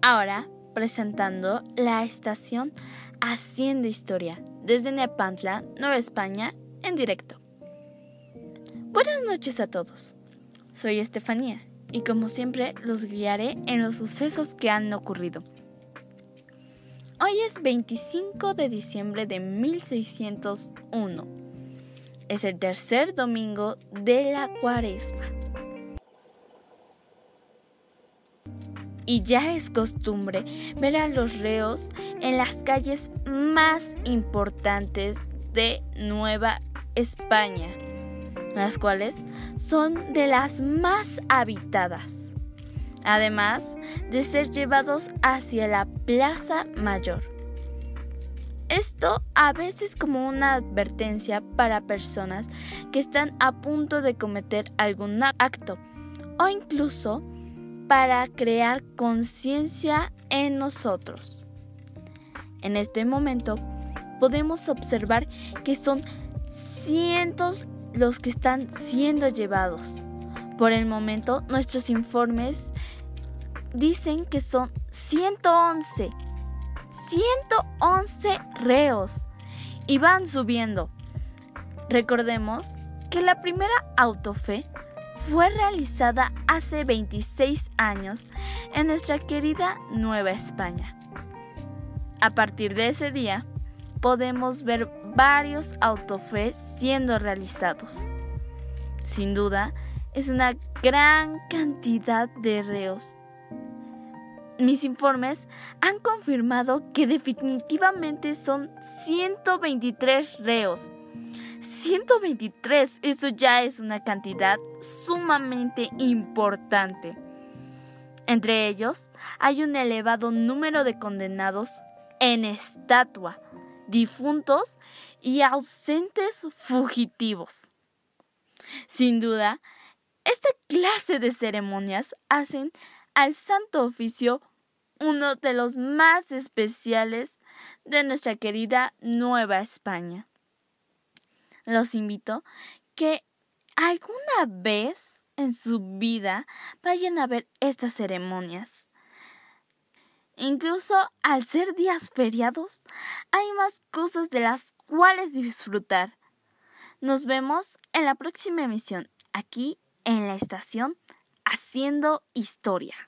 Ahora presentando la estación Haciendo Historia desde Nepantla, Nueva España, en directo. Buenas noches a todos. Soy Estefanía y como siempre los guiaré en los sucesos que han ocurrido. Hoy es 25 de diciembre de 1601. Es el tercer domingo de la cuaresma. Y ya es costumbre ver a los reos en las calles más importantes de Nueva España, las cuales son de las más habitadas además de ser llevados hacia la Plaza Mayor. Esto a veces como una advertencia para personas que están a punto de cometer algún acto o incluso para crear conciencia en nosotros. En este momento podemos observar que son cientos los que están siendo llevados. Por el momento nuestros informes dicen que son 111. 111 reos. Y van subiendo. Recordemos que la primera autofe fue realizada hace 26 años en nuestra querida Nueva España. A partir de ese día, podemos ver varios autofe siendo realizados. Sin duda, es una gran cantidad de reos mis informes han confirmado que definitivamente son 123 reos. 123, eso ya es una cantidad sumamente importante. Entre ellos hay un elevado número de condenados en estatua, difuntos y ausentes fugitivos. Sin duda, esta clase de ceremonias hacen al Santo Oficio uno de los más especiales de nuestra querida Nueva España. Los invito que alguna vez en su vida vayan a ver estas ceremonias. Incluso al ser días feriados, hay más cosas de las cuales disfrutar. Nos vemos en la próxima emisión, aquí en la estación Haciendo Historia.